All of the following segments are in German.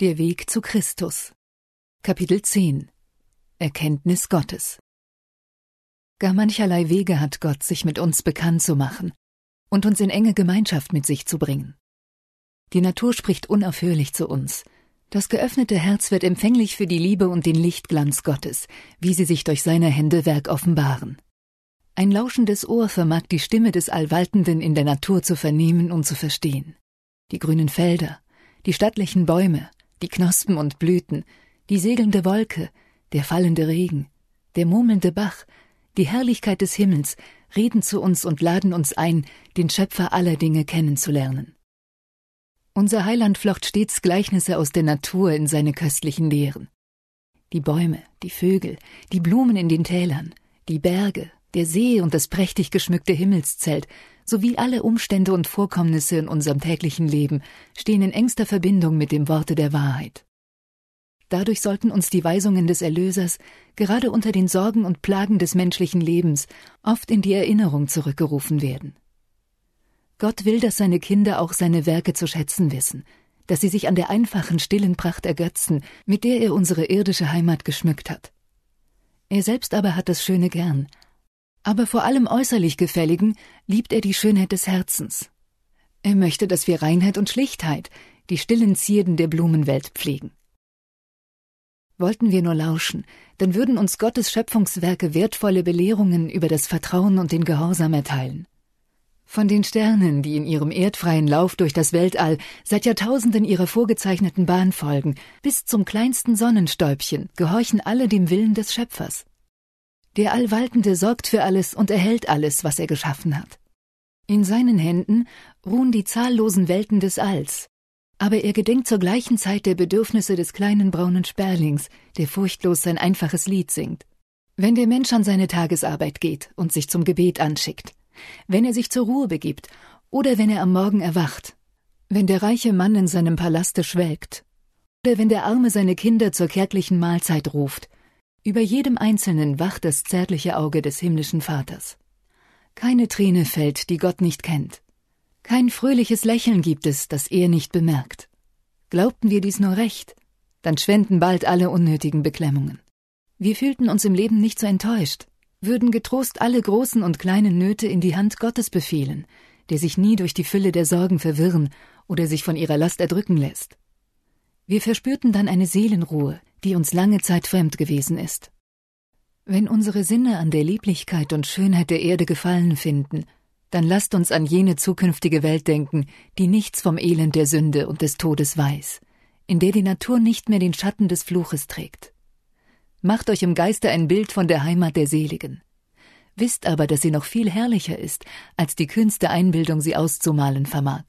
Der Weg zu Christus. Kapitel 10 Erkenntnis Gottes. Gar mancherlei Wege hat Gott, sich mit uns bekannt zu machen und uns in enge Gemeinschaft mit sich zu bringen. Die Natur spricht unaufhörlich zu uns. Das geöffnete Herz wird empfänglich für die Liebe und den Lichtglanz Gottes, wie sie sich durch seine Hände Werk offenbaren. Ein lauschendes Ohr vermag die Stimme des Allwaltenden in der Natur zu vernehmen und zu verstehen. Die grünen Felder, die stattlichen Bäume, die Knospen und Blüten, die segelnde Wolke, der fallende Regen, der murmelnde Bach, die Herrlichkeit des Himmels reden zu uns und laden uns ein, den Schöpfer aller Dinge kennenzulernen. Unser Heiland flocht stets Gleichnisse aus der Natur in seine köstlichen Lehren. Die Bäume, die Vögel, die Blumen in den Tälern, die Berge, der See und das prächtig geschmückte Himmelszelt sowie alle Umstände und Vorkommnisse in unserem täglichen Leben stehen in engster Verbindung mit dem Worte der Wahrheit. Dadurch sollten uns die Weisungen des Erlösers gerade unter den Sorgen und Plagen des menschlichen Lebens oft in die Erinnerung zurückgerufen werden. Gott will, dass seine Kinder auch seine Werke zu schätzen wissen, dass sie sich an der einfachen, stillen Pracht ergötzen, mit der er unsere irdische Heimat geschmückt hat. Er selbst aber hat das Schöne gern, aber vor allem äußerlich Gefälligen liebt er die Schönheit des Herzens. Er möchte, dass wir Reinheit und Schlichtheit, die stillen Zierden der Blumenwelt pflegen. Wollten wir nur lauschen, dann würden uns Gottes Schöpfungswerke wertvolle Belehrungen über das Vertrauen und den Gehorsam erteilen. Von den Sternen, die in ihrem erdfreien Lauf durch das Weltall seit Jahrtausenden ihrer vorgezeichneten Bahn folgen, bis zum kleinsten Sonnenstäubchen, gehorchen alle dem Willen des Schöpfers. Der Allwaltende sorgt für alles und erhält alles, was er geschaffen hat. In seinen Händen ruhen die zahllosen Welten des Alls, aber er gedenkt zur gleichen Zeit der Bedürfnisse des kleinen braunen Sperlings, der furchtlos sein einfaches Lied singt. Wenn der Mensch an seine Tagesarbeit geht und sich zum Gebet anschickt, wenn er sich zur Ruhe begibt oder wenn er am Morgen erwacht, wenn der reiche Mann in seinem Palaste schwelgt oder wenn der Arme seine Kinder zur kärglichen Mahlzeit ruft, über jedem Einzelnen wacht das zärtliche Auge des himmlischen Vaters. Keine Träne fällt, die Gott nicht kennt. Kein fröhliches Lächeln gibt es, das er nicht bemerkt. Glaubten wir dies nur recht, dann schwenden bald alle unnötigen Beklemmungen. Wir fühlten uns im Leben nicht so enttäuscht, würden getrost alle großen und kleinen Nöte in die Hand Gottes befehlen, der sich nie durch die Fülle der Sorgen verwirren oder sich von ihrer Last erdrücken lässt. Wir verspürten dann eine Seelenruhe, die uns lange Zeit fremd gewesen ist. Wenn unsere Sinne an der Lieblichkeit und Schönheit der Erde gefallen finden, dann lasst uns an jene zukünftige Welt denken, die nichts vom Elend der Sünde und des Todes weiß, in der die Natur nicht mehr den Schatten des Fluches trägt. Macht euch im Geiste ein Bild von der Heimat der Seligen. Wisst aber, dass sie noch viel herrlicher ist, als die kühnste Einbildung sie auszumalen vermag.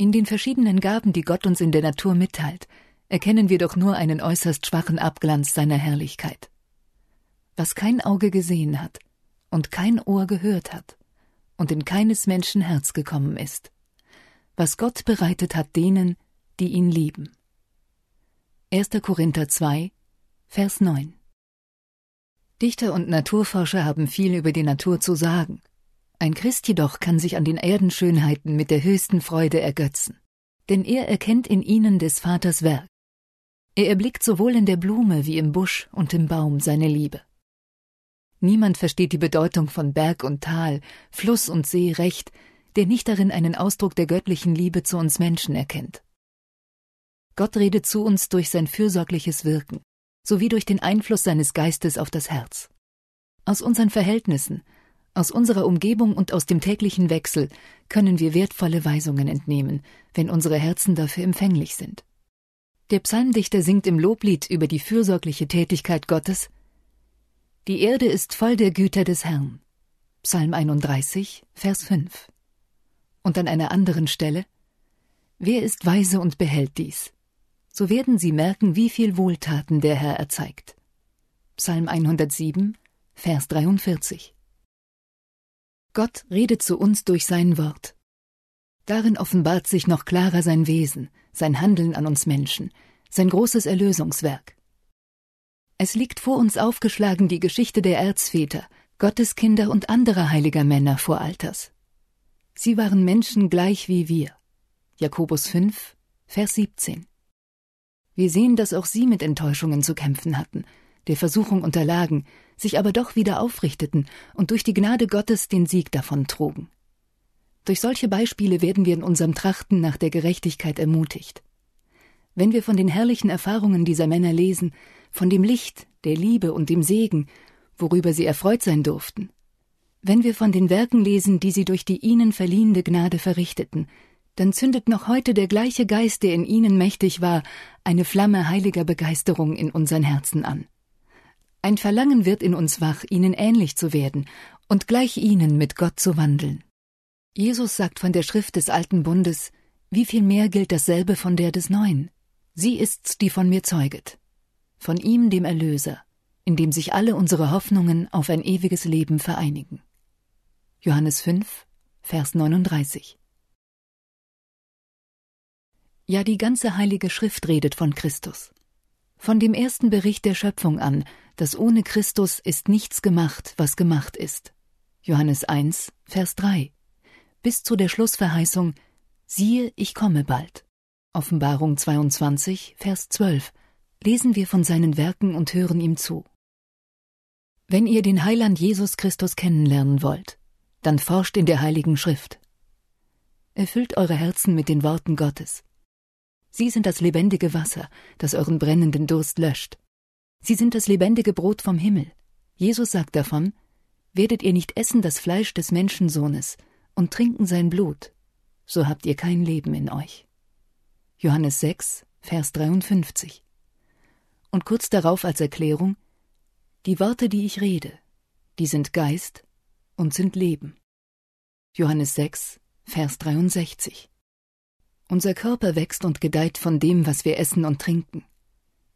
In den verschiedenen Gaben, die Gott uns in der Natur mitteilt, erkennen wir doch nur einen äußerst schwachen Abglanz seiner Herrlichkeit. Was kein Auge gesehen hat und kein Ohr gehört hat und in keines Menschen Herz gekommen ist, was Gott bereitet hat denen, die ihn lieben. 1. Korinther 2, Vers 9 Dichter und Naturforscher haben viel über die Natur zu sagen. Ein Christ jedoch kann sich an den Erdenschönheiten mit der höchsten Freude ergötzen, denn er erkennt in ihnen des Vaters Werk er erblickt sowohl in der Blume wie im Busch und im Baum seine Liebe. Niemand versteht die Bedeutung von Berg und Tal, Fluss und See recht, der nicht darin einen Ausdruck der göttlichen Liebe zu uns Menschen erkennt. Gott redet zu uns durch sein fürsorgliches Wirken, sowie durch den Einfluss seines Geistes auf das Herz. Aus unseren Verhältnissen, aus unserer Umgebung und aus dem täglichen Wechsel können wir wertvolle Weisungen entnehmen, wenn unsere Herzen dafür empfänglich sind. Der Psalmdichter singt im Loblied über die fürsorgliche Tätigkeit Gottes Die Erde ist voll der Güter des Herrn. Psalm 31, Vers 5. Und an einer anderen Stelle Wer ist weise und behält dies? So werden sie merken, wie viel Wohltaten der Herr erzeigt. Psalm 107, Vers 43. Gott redet zu uns durch sein Wort. Darin offenbart sich noch klarer sein Wesen, sein Handeln an uns Menschen, sein großes Erlösungswerk. Es liegt vor uns aufgeschlagen die Geschichte der Erzväter, Gotteskinder und anderer heiliger Männer vor Alters. Sie waren Menschen gleich wie wir. Jakobus 5, Vers 17. Wir sehen, dass auch sie mit Enttäuschungen zu kämpfen hatten, der Versuchung unterlagen, sich aber doch wieder aufrichteten und durch die Gnade Gottes den Sieg davon trugen. Durch solche Beispiele werden wir in unserem Trachten nach der Gerechtigkeit ermutigt. Wenn wir von den herrlichen Erfahrungen dieser Männer lesen, von dem Licht, der Liebe und dem Segen, worüber sie erfreut sein durften, wenn wir von den Werken lesen, die sie durch die ihnen verliehene Gnade verrichteten, dann zündet noch heute der gleiche Geist, der in ihnen mächtig war, eine Flamme heiliger Begeisterung in unseren Herzen an. Ein Verlangen wird in uns wach, ihnen ähnlich zu werden und gleich ihnen mit Gott zu wandeln. Jesus sagt von der Schrift des alten Bundes, wie viel mehr gilt dasselbe von der des neuen. Sie ist's, die von mir zeuget. Von ihm, dem Erlöser, in dem sich alle unsere Hoffnungen auf ein ewiges Leben vereinigen. Johannes 5, Vers 39. Ja, die ganze Heilige Schrift redet von Christus. Von dem ersten Bericht der Schöpfung an, dass ohne Christus ist nichts gemacht, was gemacht ist. Johannes 1, Vers 3. Bis zu der Schlussverheißung, siehe, ich komme bald. Offenbarung 22, Vers 12. Lesen wir von seinen Werken und hören ihm zu. Wenn ihr den Heiland Jesus Christus kennenlernen wollt, dann forscht in der Heiligen Schrift. Erfüllt eure Herzen mit den Worten Gottes. Sie sind das lebendige Wasser, das euren brennenden Durst löscht. Sie sind das lebendige Brot vom Himmel. Jesus sagt davon, werdet ihr nicht essen das Fleisch des Menschensohnes und trinken sein Blut, so habt ihr kein Leben in euch. Johannes 6, Vers 53. Und kurz darauf als Erklärung, die Worte, die ich rede, die sind Geist und sind Leben. Johannes 6, Vers 63. Unser Körper wächst und gedeiht von dem, was wir essen und trinken.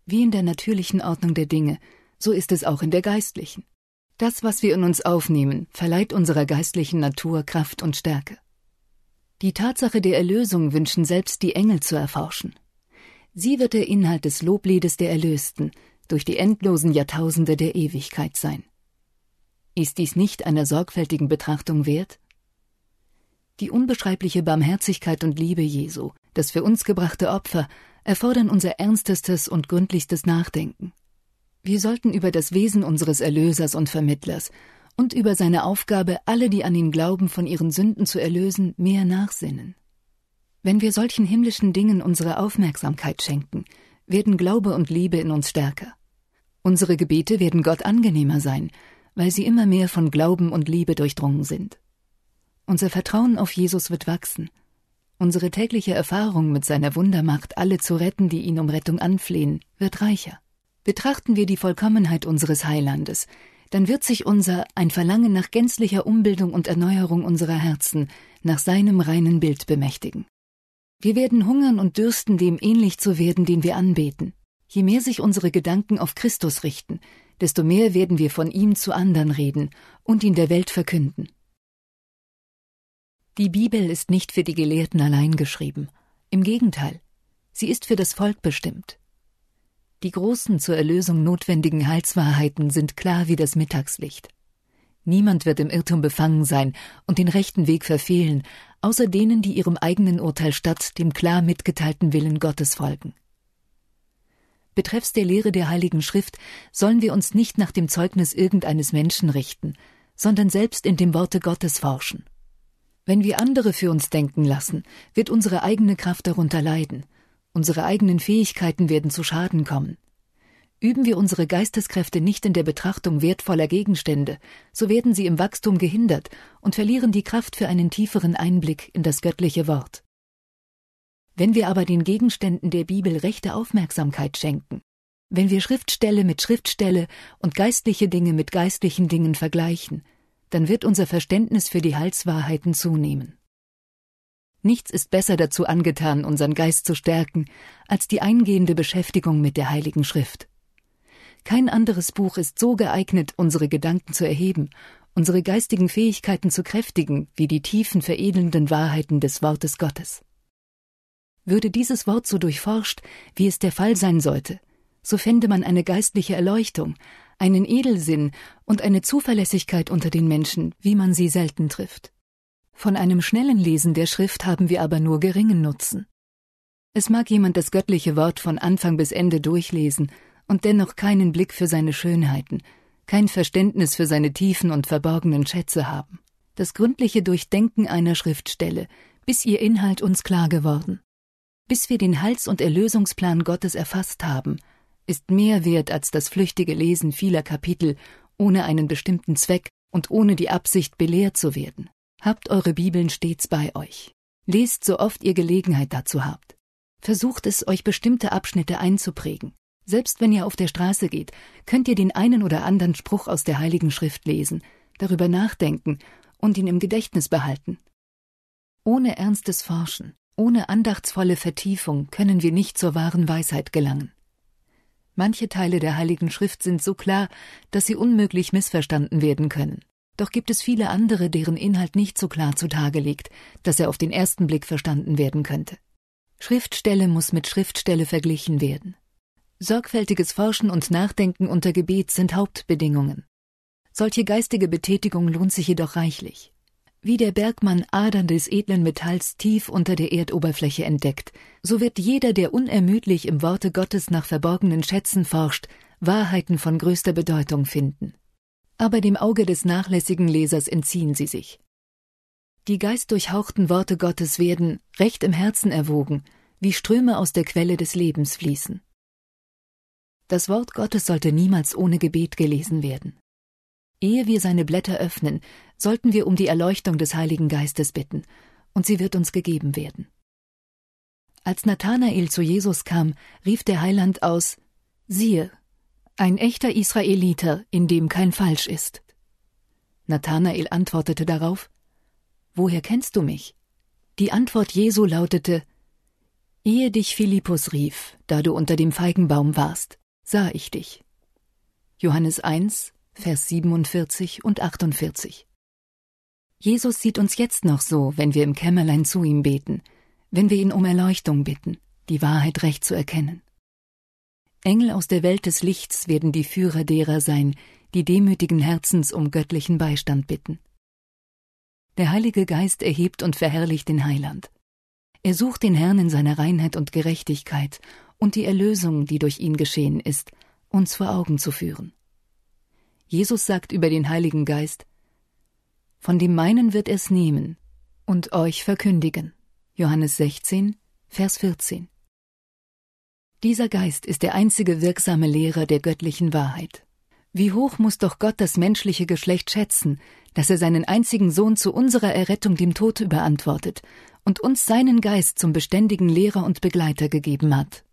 Wie in der natürlichen Ordnung der Dinge, so ist es auch in der geistlichen. Das, was wir in uns aufnehmen, verleiht unserer geistlichen Natur Kraft und Stärke. Die Tatsache der Erlösung wünschen selbst die Engel zu erforschen. Sie wird der Inhalt des Lobliedes der Erlösten durch die endlosen Jahrtausende der Ewigkeit sein. Ist dies nicht einer sorgfältigen Betrachtung wert? Die unbeschreibliche Barmherzigkeit und Liebe Jesu, das für uns gebrachte Opfer, erfordern unser ernstes und gründlichstes Nachdenken. Wir sollten über das Wesen unseres Erlösers und Vermittlers und über seine Aufgabe, alle, die an ihn glauben, von ihren Sünden zu erlösen, mehr nachsinnen. Wenn wir solchen himmlischen Dingen unsere Aufmerksamkeit schenken, werden Glaube und Liebe in uns stärker. Unsere Gebete werden Gott angenehmer sein, weil sie immer mehr von Glauben und Liebe durchdrungen sind. Unser Vertrauen auf Jesus wird wachsen. Unsere tägliche Erfahrung mit seiner Wundermacht, alle zu retten, die ihn um Rettung anflehen, wird reicher. Betrachten wir die Vollkommenheit unseres Heilandes, dann wird sich unser ein Verlangen nach gänzlicher Umbildung und Erneuerung unserer Herzen nach seinem reinen Bild bemächtigen. Wir werden hungern und dürsten, dem ähnlich zu werden, den wir anbeten. Je mehr sich unsere Gedanken auf Christus richten, desto mehr werden wir von ihm zu anderen reden und ihn der Welt verkünden. Die Bibel ist nicht für die Gelehrten allein geschrieben. Im Gegenteil, sie ist für das Volk bestimmt. Die großen zur Erlösung notwendigen Heilswahrheiten sind klar wie das Mittagslicht. Niemand wird im Irrtum befangen sein und den rechten Weg verfehlen, außer denen, die ihrem eigenen Urteil statt dem klar mitgeteilten Willen Gottes folgen. Betreffs der Lehre der Heiligen Schrift sollen wir uns nicht nach dem Zeugnis irgendeines Menschen richten, sondern selbst in dem Worte Gottes forschen. Wenn wir andere für uns denken lassen, wird unsere eigene Kraft darunter leiden, unsere eigenen Fähigkeiten werden zu Schaden kommen. Üben wir unsere Geisteskräfte nicht in der Betrachtung wertvoller Gegenstände, so werden sie im Wachstum gehindert und verlieren die Kraft für einen tieferen Einblick in das göttliche Wort. Wenn wir aber den Gegenständen der Bibel rechte Aufmerksamkeit schenken, wenn wir Schriftstelle mit Schriftstelle und geistliche Dinge mit geistlichen Dingen vergleichen, dann wird unser Verständnis für die Heilswahrheiten zunehmen. Nichts ist besser dazu angetan, unseren Geist zu stärken, als die eingehende Beschäftigung mit der Heiligen Schrift. Kein anderes Buch ist so geeignet, unsere Gedanken zu erheben, unsere geistigen Fähigkeiten zu kräftigen, wie die tiefen veredelnden Wahrheiten des Wortes Gottes. Würde dieses Wort so durchforscht, wie es der Fall sein sollte, so fände man eine geistliche Erleuchtung, einen Edelsinn und eine Zuverlässigkeit unter den Menschen, wie man sie selten trifft. Von einem schnellen Lesen der Schrift haben wir aber nur geringen Nutzen. Es mag jemand das göttliche Wort von Anfang bis Ende durchlesen und dennoch keinen Blick für seine Schönheiten, kein Verständnis für seine tiefen und verborgenen Schätze haben. Das gründliche Durchdenken einer Schriftstelle, bis ihr Inhalt uns klar geworden. Bis wir den Heils- und Erlösungsplan Gottes erfasst haben, ist mehr wert als das flüchtige Lesen vieler Kapitel ohne einen bestimmten Zweck und ohne die Absicht, belehrt zu werden. Habt eure Bibeln stets bei euch. Lest so oft ihr Gelegenheit dazu habt. Versucht es, euch bestimmte Abschnitte einzuprägen. Selbst wenn ihr auf der Straße geht, könnt ihr den einen oder anderen Spruch aus der Heiligen Schrift lesen, darüber nachdenken und ihn im Gedächtnis behalten. Ohne ernstes Forschen, ohne andachtsvolle Vertiefung können wir nicht zur wahren Weisheit gelangen. Manche Teile der Heiligen Schrift sind so klar, dass sie unmöglich missverstanden werden können. Doch gibt es viele andere, deren Inhalt nicht so klar zutage liegt, dass er auf den ersten Blick verstanden werden könnte. Schriftstelle muss mit Schriftstelle verglichen werden. Sorgfältiges Forschen und Nachdenken unter Gebet sind Hauptbedingungen. Solche geistige Betätigung lohnt sich jedoch reichlich. Wie der Bergmann Adern des edlen Metalls tief unter der Erdoberfläche entdeckt, so wird jeder, der unermüdlich im Worte Gottes nach verborgenen Schätzen forscht, Wahrheiten von größter Bedeutung finden. Aber dem Auge des nachlässigen Lesers entziehen sie sich. Die geistdurchhauchten Worte Gottes werden, recht im Herzen erwogen, wie Ströme aus der Quelle des Lebens fließen. Das Wort Gottes sollte niemals ohne Gebet gelesen werden. Ehe wir seine Blätter öffnen, sollten wir um die Erleuchtung des Heiligen Geistes bitten, und sie wird uns gegeben werden. Als Nathanael zu Jesus kam, rief der Heiland aus Siehe, ein echter Israeliter, in dem kein Falsch ist. Nathanael antwortete darauf Woher kennst du mich? Die Antwort Jesu lautete Ehe dich Philippus rief, da du unter dem Feigenbaum warst sah ich dich. Johannes 1, Vers 47 und 48. Jesus sieht uns jetzt noch so, wenn wir im Kämmerlein zu ihm beten, wenn wir ihn um Erleuchtung bitten, die Wahrheit recht zu erkennen. Engel aus der Welt des Lichts werden die Führer derer sein, die demütigen Herzens um göttlichen Beistand bitten. Der Heilige Geist erhebt und verherrlicht den Heiland. Er sucht den Herrn in seiner Reinheit und Gerechtigkeit und die Erlösung, die durch ihn geschehen ist, uns vor Augen zu führen. Jesus sagt über den Heiligen Geist, Von dem meinen wird es nehmen und euch verkündigen. Johannes 16, Vers 14. Dieser Geist ist der einzige wirksame Lehrer der göttlichen Wahrheit. Wie hoch muss doch Gott das menschliche Geschlecht schätzen, dass er seinen einzigen Sohn zu unserer Errettung dem Tod überantwortet und uns seinen Geist zum beständigen Lehrer und Begleiter gegeben hat.